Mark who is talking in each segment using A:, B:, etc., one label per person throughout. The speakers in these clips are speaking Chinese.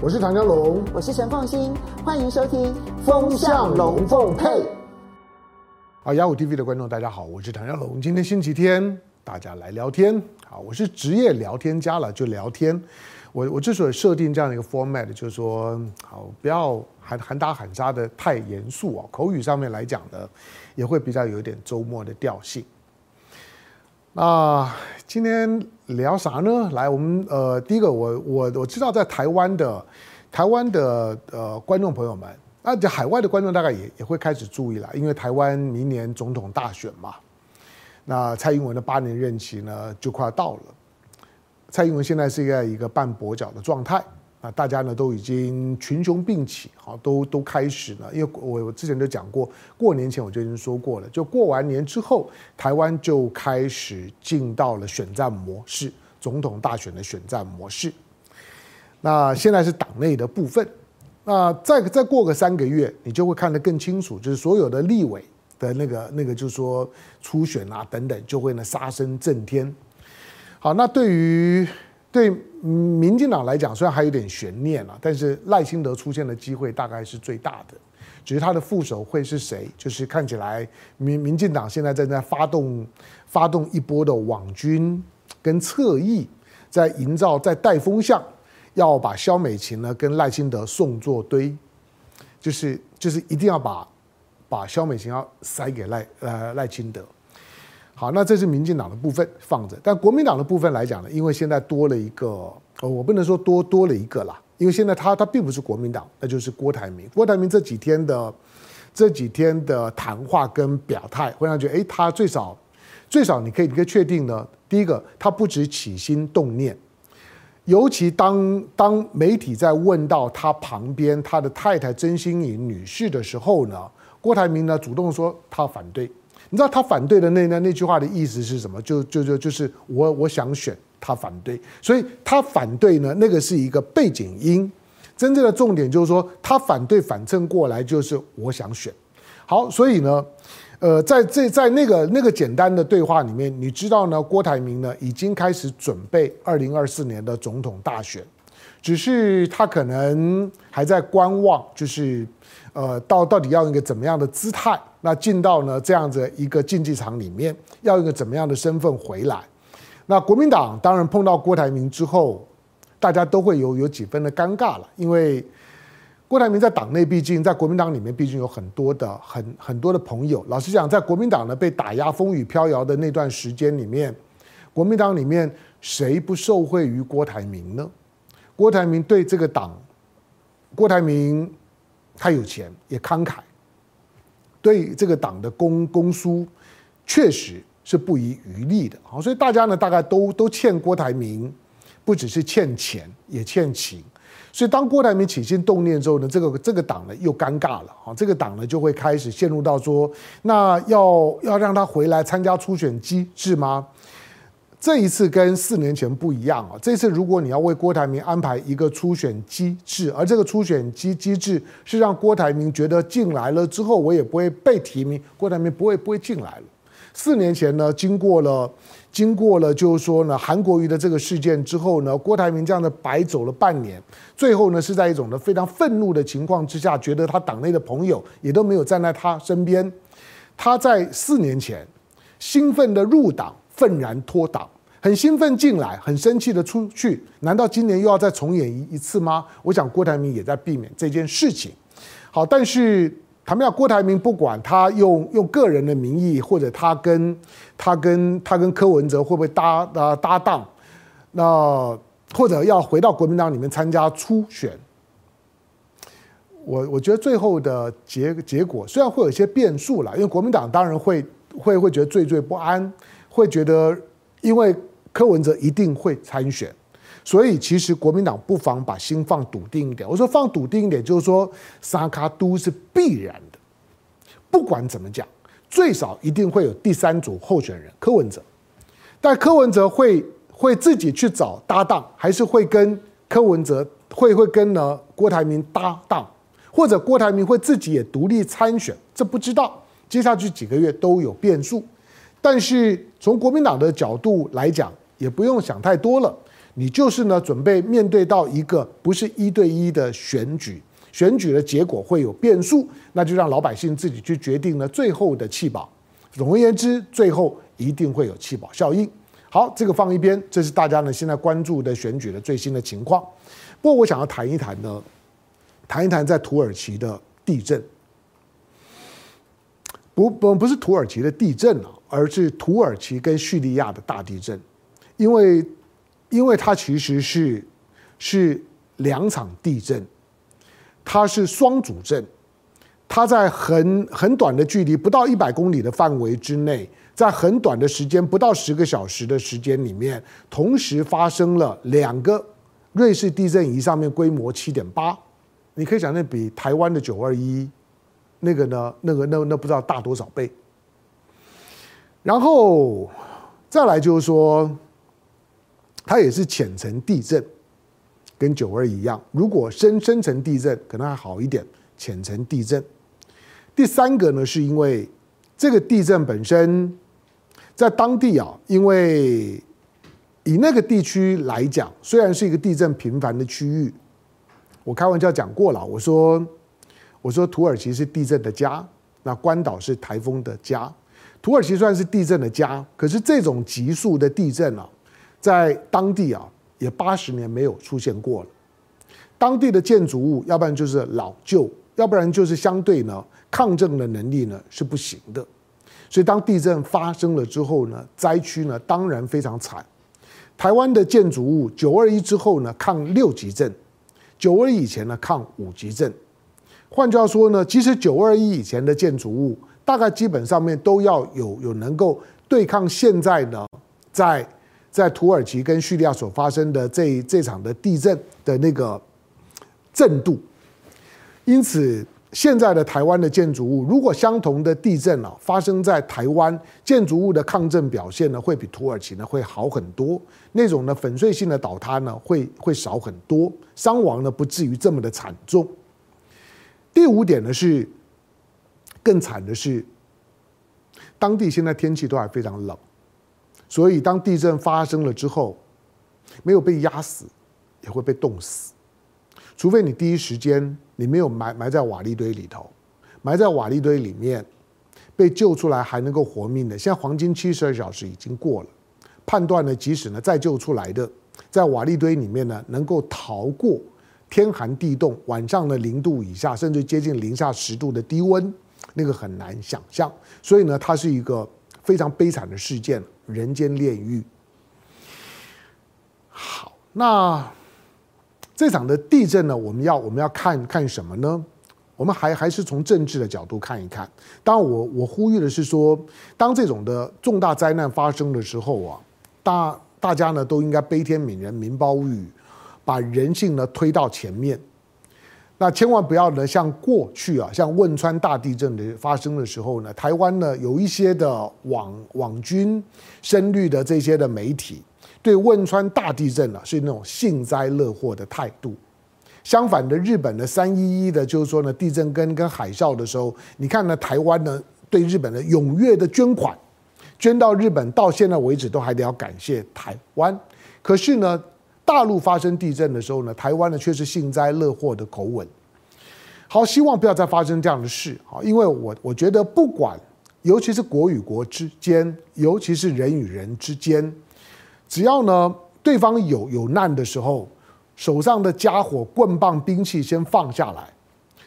A: 我是唐江龙，
B: 我是陈凤欣，欢迎收听《
A: 风向龙凤配》。好，雅虎 TV 的观众大家好，我是唐江龙。今天星期天，大家来聊天。好，我是职业聊天家了，就聊天。我我之所以设定这样的一个 format，就是说，好，不要喊喊打喊杀的太严肃啊，口语上面来讲的，也会比较有一点周末的调性。那今天聊啥呢？来，我们呃，第一个我，我我知道在台湾的台湾的呃观众朋友们，而且海外的观众大概也也会开始注意了，因为台湾明年总统大选嘛，那蔡英文的八年任期呢就快要到了，蔡英文现在是一个一个半跛脚的状态。啊，大家呢都已经群雄并起，好，都都开始了。因为我我之前就讲过，过年前我就已经说过了，就过完年之后，台湾就开始进到了选战模式，总统大选的选战模式。那现在是党内的部分，那再再过个三个月，你就会看得更清楚，就是所有的立委的那个那个，就是说初选啊等等，就会呢杀声震天。好，那对于。对民进党来讲，虽然还有点悬念了，但是赖清德出现的机会大概是最大的。只是他的副手会是谁？就是看起来民民进党现在正在发动发动一波的网军跟侧翼，在营造在带风向，要把萧美琴呢跟赖清德送作堆，就是就是一定要把把萧美琴要塞给赖呃赖清德。好，那这是民进党的部分放着，但国民党的部分来讲呢，因为现在多了一个，呃，我不能说多多了一个啦，因为现在他他并不是国民党，那就是郭台铭。郭台铭这几天的这几天的谈话跟表态，会让觉得，诶，他最少最少你可以你可以确定呢，第一个，他不止起心动念，尤其当当媒体在问到他旁边他的太太曾心颖女士的时候呢，郭台铭呢主动说他反对。你知道他反对的那那那句话的意思是什么？就就就就是我我想选他反对，所以他反对呢，那个是一个背景音。真正的重点就是说，他反对反衬过来就是我想选。好，所以呢，呃，在这在那个那个简单的对话里面，你知道呢，郭台铭呢已经开始准备二零二四年的总统大选，只是他可能还在观望，就是。呃，到到底要一个怎么样的姿态？那进到呢这样子一个竞技场里面，要一个怎么样的身份回来？那国民党当然碰到郭台铭之后，大家都会有有几分的尴尬了，因为郭台铭在党内，毕竟在国民党里面，毕竟有很多的很很多的朋友。老实讲，在国民党呢被打压、风雨飘摇的那段时间里面，国民党里面谁不受惠于郭台铭呢？郭台铭对这个党，郭台铭。他有钱，也慷慨，对这个党的公公书确实是不遗余力的。好，所以大家呢，大概都都欠郭台铭，不只是欠钱，也欠情。所以当郭台铭起心动念之后呢，这个这个党呢又尴尬了。好，这个党呢就会开始陷入到说，那要要让他回来参加初选机制吗？这一次跟四年前不一样啊！这次如果你要为郭台铭安排一个初选机制，而这个初选机机制是让郭台铭觉得进来了之后，我也不会被提名，郭台铭不会不会进来了。四年前呢，经过了经过了就是说呢，韩国瑜的这个事件之后呢，郭台铭这样的白走了半年，最后呢是在一种呢非常愤怒的情况之下，觉得他党内的朋友也都没有站在他身边，他在四年前兴奋的入党。愤然脱党，很兴奋进来，很生气的出去。难道今年又要再重演一一次吗？我想郭台铭也在避免这件事情。好，但是他们要郭台铭不管他用用个人的名义，或者他跟他跟他跟柯文哲会不会搭搭搭档，那或者要回到国民党里面参加初选，我我觉得最后的结结果虽然会有一些变数了，因为国民党当然会会会觉得惴惴不安。会觉得，因为柯文哲一定会参选，所以其实国民党不妨把心放笃定一点。我说放笃定一点，就是说三脚督是必然的，不管怎么讲，最少一定会有第三组候选人柯文哲。但柯文哲会会自己去找搭档，还是会跟柯文哲会会跟呢郭台铭搭档，或者郭台铭会自己也独立参选？这不知道，接下去几个月都有变数。但是从国民党的角度来讲，也不用想太多了。你就是呢准备面对到一个不是一对一的选举，选举的结果会有变数，那就让老百姓自己去决定呢最后的弃保。总而言之，最后一定会有弃保效应。好，这个放一边，这是大家呢现在关注的选举的最新的情况。不过我想要谈一谈呢，谈一谈在土耳其的地震。不不不是土耳其的地震啊，而是土耳其跟叙利亚的大地震，因为因为它其实是是两场地震，它是双主震，它在很很短的距离，不到一百公里的范围之内，在很短的时间，不到十个小时的时间里面，同时发生了两个瑞士地震仪上面规模七点八，你可以想象比台湾的九二一。那个呢？那个那那不知道大多少倍。然后再来就是说，它也是浅层地震，跟九二一样。如果深深层地震可能还好一点，浅层地震。第三个呢，是因为这个地震本身在当地啊，因为以那个地区来讲，虽然是一个地震频繁的区域，我开玩笑讲过了，我说。我说土耳其是地震的家，那关岛是台风的家。土耳其算是地震的家，可是这种级数的地震啊，在当地啊也八十年没有出现过了。当地的建筑物，要不然就是老旧，要不然就是相对呢抗震的能力呢是不行的。所以当地震发生了之后呢，灾区呢当然非常惨。台湾的建筑物九二一之后呢抗六级震，九二以前呢抗五级震。换句话说呢，其实九二一以前的建筑物，大概基本上面都要有有能够对抗现在呢，在在土耳其跟叙利亚所发生的这这场的地震的那个震度。因此，现在的台湾的建筑物，如果相同的地震啊发生在台湾，建筑物的抗震表现呢，会比土耳其呢会好很多，那种呢粉碎性的倒塌呢会会少很多，伤亡呢不至于这么的惨重。第五点呢是更惨的是，当地现在天气都还非常冷，所以当地震发生了之后，没有被压死，也会被冻死，除非你第一时间你没有埋埋在瓦砾堆里头，埋在瓦砾堆里面被救出来还能够活命的，现在黄金七十二小时已经过了，判断呢，即使呢再救出来的，在瓦砾堆里面呢能够逃过。天寒地冻，晚上的零度以下，甚至接近零下十度的低温，那个很难想象。所以呢，它是一个非常悲惨的事件，人间炼狱。好，那这场的地震呢，我们要我们要看看什么呢？我们还还是从政治的角度看一看。当我，我呼吁的是说，当这种的重大灾难发生的时候啊，大大家呢都应该悲天悯人，民胞语。把人性呢推到前面，那千万不要呢像过去啊，像汶川大地震的发生的时候呢，台湾呢有一些的网网军深绿的这些的媒体，对汶川大地震呢是那种幸灾乐祸的态度。相反的，日本的三一一的，就是说呢地震跟跟海啸的时候，你看呢台湾呢对日本的踊跃的捐款，捐到日本到现在为止都还得要感谢台湾。可是呢。大陆发生地震的时候呢，台湾呢却是幸灾乐祸的口吻。好，希望不要再发生这样的事啊！因为我我觉得，不管尤其是国与国之间，尤其是人与人之间，只要呢对方有有难的时候，手上的家伙、棍棒、兵器先放下来，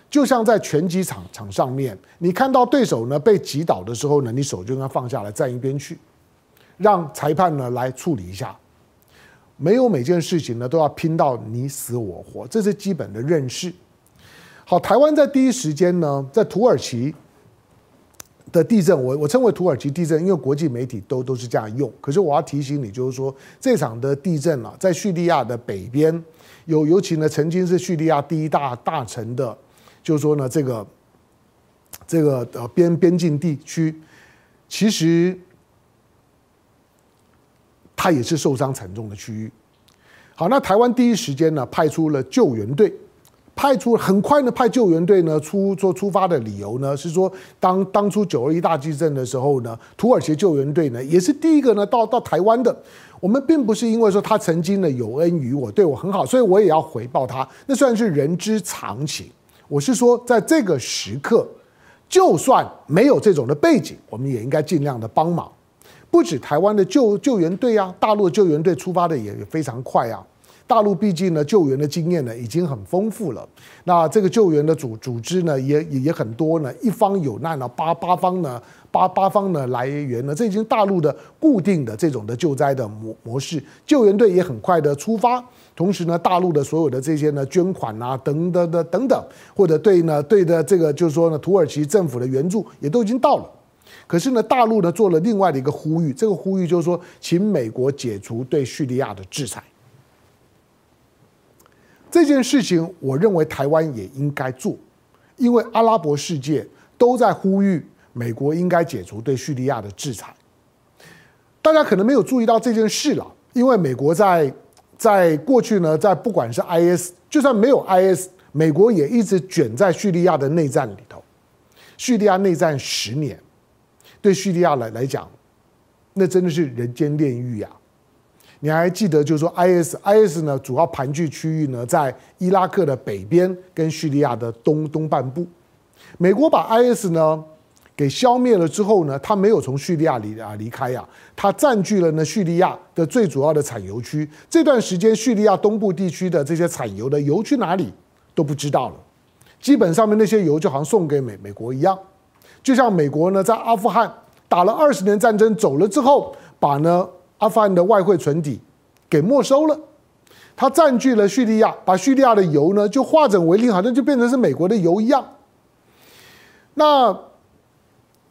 A: 就像在拳击场场上面，你看到对手呢被击倒的时候呢，你手就应该放下来，站一边去，让裁判呢来处理一下。没有每件事情呢都要拼到你死我活，这是基本的认识。好，台湾在第一时间呢，在土耳其的地震，我我称为土耳其地震，因为国际媒体都都是这样用。可是我要提醒你，就是说这场的地震啊，在叙利亚的北边，有尤其呢曾经是叙利亚第一大大城的，就是说呢这个这个呃边边境地区，其实。它也是受伤惨重的区域。好，那台湾第一时间呢派出了救援队，派出很快呢派救援队呢出做出发的理由呢是说，当当初九二一大地震的时候呢，土耳其救援队呢也是第一个呢到到台湾的。我们并不是因为说他曾经呢有恩于我，对我很好，所以我也要回报他。那算是人之常情。我是说，在这个时刻，就算没有这种的背景，我们也应该尽量的帮忙。不止台湾的救救援队啊，大陆的救援队出发的也非常快啊。大陆毕竟呢，救援的经验呢已经很丰富了。那这个救援的组组织呢，也也也很多呢。一方有难了，八八方呢，八八方呢来援呢，这已经大陆的固定的这种的救灾的模模式。救援队也很快的出发，同时呢，大陆的所有的这些呢捐款啊，等等的等等，或者对呢对的这个就是说呢，土耳其政府的援助也都已经到了。可是呢，大陆呢做了另外的一个呼吁，这个呼吁就是说，请美国解除对叙利亚的制裁。这件事情，我认为台湾也应该做，因为阿拉伯世界都在呼吁美国应该解除对叙利亚的制裁。大家可能没有注意到这件事了，因为美国在在过去呢，在不管是 IS，就算没有 IS，美国也一直卷在叙利亚的内战里头。叙利亚内战十年，对叙利亚来来讲，那真的是人间炼狱啊！你还记得，就是说，IS，IS 呢，主要盘踞区域呢，在伊拉克的北边跟叙利亚的东东半部。美国把 IS 呢给消灭了之后呢，他没有从叙利亚离啊离开呀，他占据了呢叙利亚的最主要的产油区。这段时间，叙利亚东部地区的这些产油的油去哪里都不知道了。基本上面那些油就好像送给美美国一样，就像美国呢在阿富汗打了二十年战争走了之后，把呢。阿富汗的外汇存底给没收了，他占据了叙利亚，把叙利亚的油呢就化整为零，好像就变成是美国的油一样。那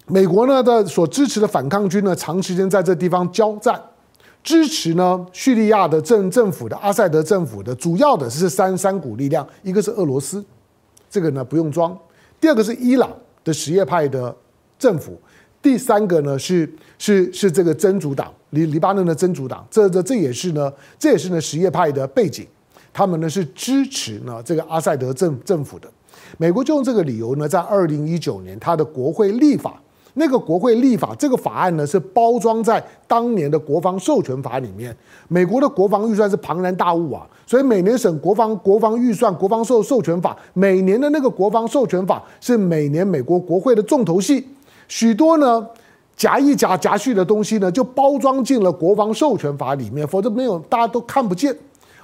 A: 美国呢的所支持的反抗军呢，长时间在这地方交战，支持呢叙利亚的政政府的阿塞德政府的主要的是三三股力量，一个是俄罗斯，这个呢不用装，第二个是伊朗的什叶派的政府。第三个呢是是是这个真主党，黎黎巴嫩的真主党，这这这也是呢，这也是呢什叶派的背景，他们呢是支持呢这个阿塞德政政府的。美国就用这个理由呢，在二零一九年他的国会立法，那个国会立法这个法案呢是包装在当年的国防授权法里面。美国的国防预算是庞然大物啊，所以每年审国防国防预算、国防授授权法，每年的那个国防授权法是每年美国国会的重头戏。许多呢夹一夹夹去的东西呢，就包装进了国防授权法里面，否则没有大家都看不见。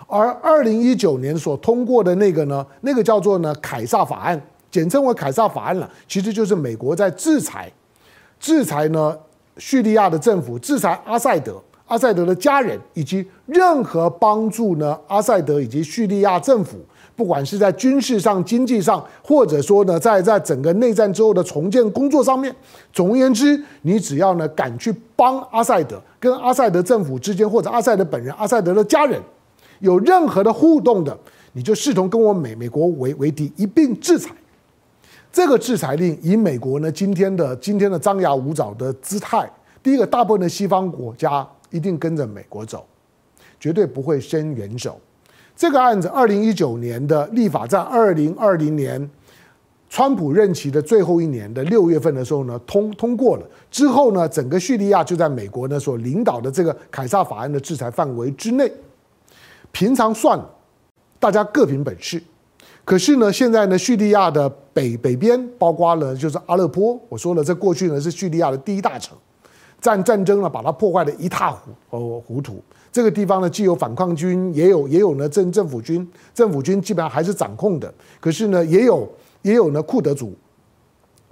A: 而二零一九年所通过的那个呢，那个叫做呢凯撒法案，简称为凯撒法案了，其实就是美国在制裁，制裁呢叙利亚的政府，制裁阿塞德、阿塞德的家人，以及任何帮助呢阿塞德以及叙利亚政府。不管是在军事上、经济上，或者说呢，在在整个内战之后的重建工作上面，总而言之，你只要呢敢去帮阿塞德，跟阿塞德政府之间，或者阿塞德本人、阿塞德的家人有任何的互动的，你就视同跟我美美国为为敌，一并制裁。这个制裁令以美国呢今天的今天的张牙舞爪的姿态，第一个，大部分的西方国家一定跟着美国走，绝对不会伸援手。这个案子，二零一九年的立法，在二零二零年，川普任期的最后一年的六月份的时候呢，通通过了。之后呢，整个叙利亚就在美国呢所领导的这个凯撒法案的制裁范围之内。平常算，大家各凭本事。可是呢，现在呢，叙利亚的北北边，包括了就是阿勒颇，我说了，这过去呢是叙利亚的第一大城，战战争呢把它破坏的一塌糊哦糊涂。这个地方呢，既有反抗军，也有也有呢政政府军，政府军基本上还是掌控的。可是呢，也有也有呢库德族，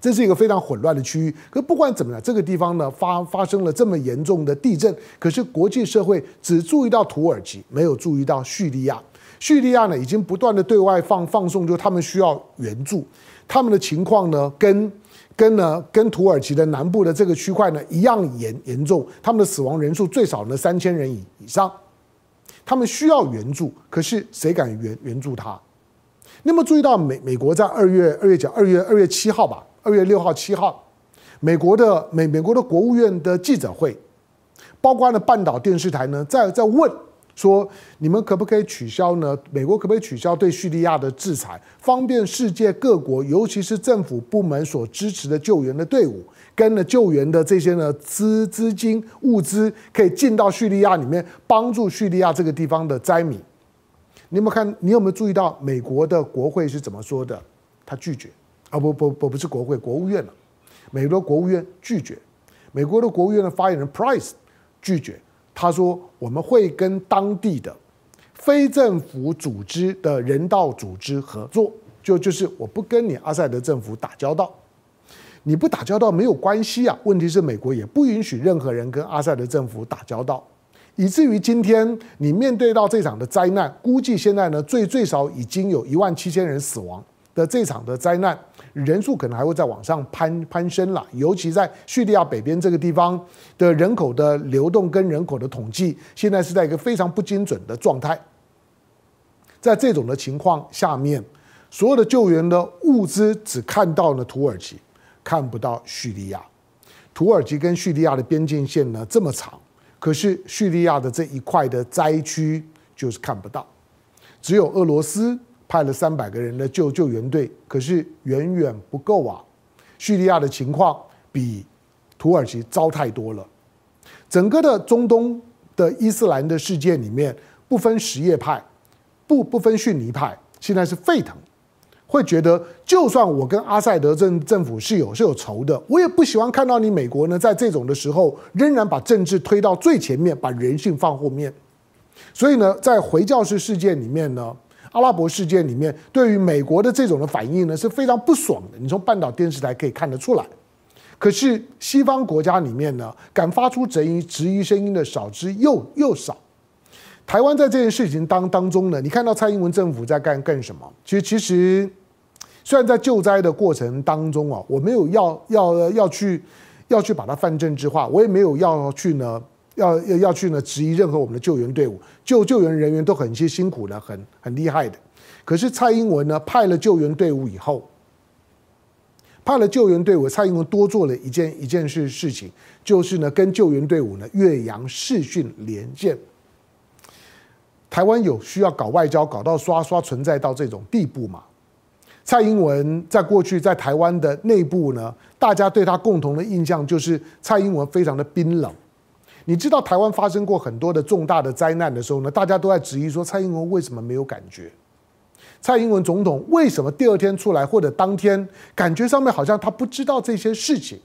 A: 这是一个非常混乱的区域。可不管怎么样，这个地方呢发发生了这么严重的地震，可是国际社会只注意到土耳其，没有注意到叙利亚。叙利亚呢已经不断的对外放放送，就他们需要援助，他们的情况呢跟。跟呢，跟土耳其的南部的这个区块呢一样严严重，他们的死亡人数最少呢三千人以以上，他们需要援助，可是谁敢援援助他？你有没有注意到美美国在二月二月九二月二月七号吧，二月六号七号，美国的美美国的国务院的记者会，包括呢半岛电视台呢在在问说你们可不可以取消呢？美国可不可以取消对叙利亚的制裁，方便世界各国，尤其是政府部门所支持的救援的队伍，跟呢救援的这些呢资资金物资，可以进到叙利亚里面，帮助叙利亚这个地方的灾民。你有没有看？你有没有注意到美国的国会是怎么说的？他拒绝啊！不不不，不是国会，国务院了。美国国务院拒绝。美国的国务院的发言人 Price 拒绝。他说：“我们会跟当地的非政府组织的人道组织合作，就就是我不跟你阿塞德政府打交道，你不打交道没有关系啊。问题是美国也不允许任何人跟阿塞德政府打交道，以至于今天你面对到这场的灾难，估计现在呢最最少已经有一万七千人死亡的这场的灾难。”人数可能还会再往上攀攀升了，尤其在叙利亚北边这个地方的人口的流动跟人口的统计，现在是在一个非常不精准的状态。在这种的情况下面，所有的救援的物资只看到了土耳其，看不到叙利亚。土耳其跟叙利亚的边境线呢这么长，可是叙利亚的这一块的灾区就是看不到，只有俄罗斯。派了三百个人的救救援队，可是远远不够啊！叙利亚的情况比土耳其糟太多了。整个的中东的伊斯兰的世界里面，不分什叶派，不不分逊尼派，现在是沸腾，会觉得就算我跟阿塞德政政府是有是有仇的，我也不喜欢看到你美国呢，在这种的时候仍然把政治推到最前面，把人性放后面。所以呢，在回教式世界里面呢。阿拉伯世界里面，对于美国的这种的反应呢，是非常不爽的。你从半岛电视台可以看得出来。可是西方国家里面呢，敢发出质疑质疑声音的少之又又少。台湾在这件事情当当中呢，你看到蔡英文政府在干干什么？其实其实，虽然在救灾的过程当中啊，我没有要要要去要去把它泛政治化，我也没有要去呢。要要要去呢质疑任何我们的救援队伍，救救援人员都很些辛苦的，很很厉害的。可是蔡英文呢派了救援队伍以后，派了救援队伍，蔡英文多做了一件一件事事情，就是呢跟救援队伍呢岳阳视讯连线。台湾有需要搞外交搞到刷刷存在到这种地步吗？蔡英文在过去在台湾的内部呢，大家对他共同的印象就是蔡英文非常的冰冷。你知道台湾发生过很多的重大的灾难的时候呢，大家都在质疑说蔡英文为什么没有感觉？蔡英文总统为什么第二天出来或者当天感觉上面好像他不知道这些事情，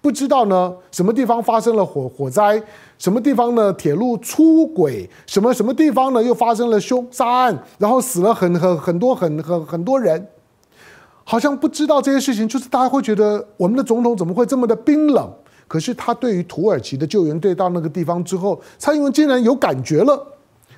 A: 不知道呢什么地方发生了火火灾，什么地方呢铁路出轨，什么什么地方呢又发生了凶杀案，然后死了很很很多很很很多人，好像不知道这些事情，就是大家会觉得我们的总统怎么会这么的冰冷？可是他对于土耳其的救援队到那个地方之后，蔡英文竟然有感觉了。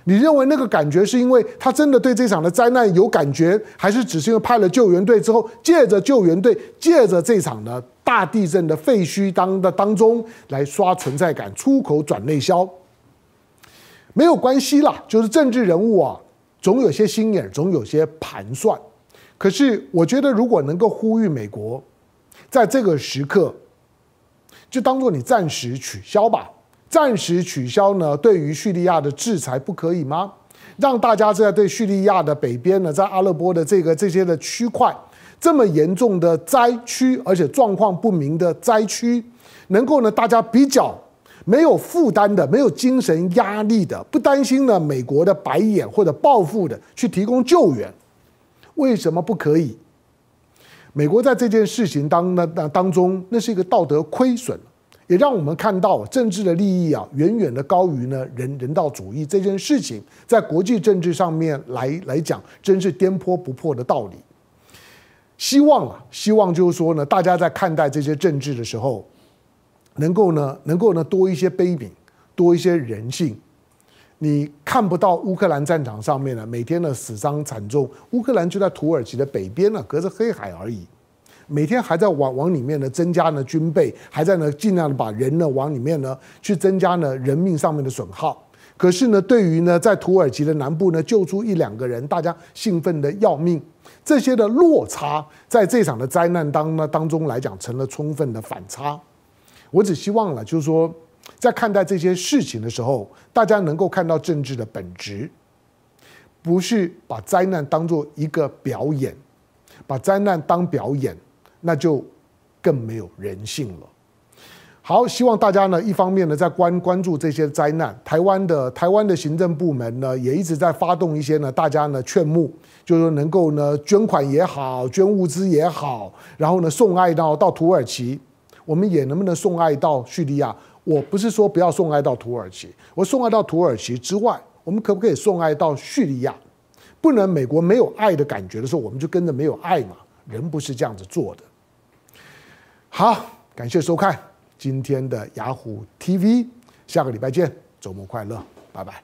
A: 你认为那个感觉是因为他真的对这场的灾难有感觉，还是只是因为派了救援队之后，借着救援队，借着这场的大地震的废墟当的当中来刷存在感，出口转内销？没有关系啦，就是政治人物啊，总有些心眼，总有些盘算。可是我觉得，如果能够呼吁美国，在这个时刻。就当做你暂时取消吧，暂时取消呢？对于叙利亚的制裁不可以吗？让大家在对叙利亚的北边呢，在阿勒颇的这个这些的区块，这么严重的灾区，而且状况不明的灾区，能够呢，大家比较没有负担的，没有精神压力的，不担心呢美国的白眼或者报复的去提供救援，为什么不可以？美国在这件事情当那那当中，那是一个道德亏损，也让我们看到政治的利益啊，远远的高于呢人人道主义这件事情，在国际政治上面来来讲，真是颠簸不破的道理。希望啊，希望就是说呢，大家在看待这些政治的时候，能够呢，能够呢多一些悲悯，多一些人性。你看不到乌克兰战场上面呢，每天的死伤惨重。乌克兰就在土耳其的北边呢，隔着黑海而已。每天还在往往里面呢增加呢军备，还在呢尽量的把人呢往里面呢去增加呢人命上面的损耗。可是呢，对于呢在土耳其的南部呢救出一两个人，大家兴奋的要命。这些的落差，在这场的灾难当呢当中来讲，成了充分的反差。我只希望了，就是说。在看待这些事情的时候，大家能够看到政治的本质，不是把灾难当做一个表演，把灾难当表演，那就更没有人性了。好，希望大家呢，一方面呢，在关关注这些灾难，台湾的台湾的行政部门呢，也一直在发动一些呢，大家呢劝募，就是说能够呢捐款也好，捐物资也好，然后呢送爱到到土耳其，我们也能不能送爱到叙利亚？我不是说不要送爱到土耳其，我送爱到土耳其之外，我们可不可以送爱到叙利亚？不能美国没有爱的感觉的时候，我们就跟着没有爱嘛？人不是这样子做的。好，感谢收看。今天的雅虎 TV，下个礼拜见，周末快乐，拜拜。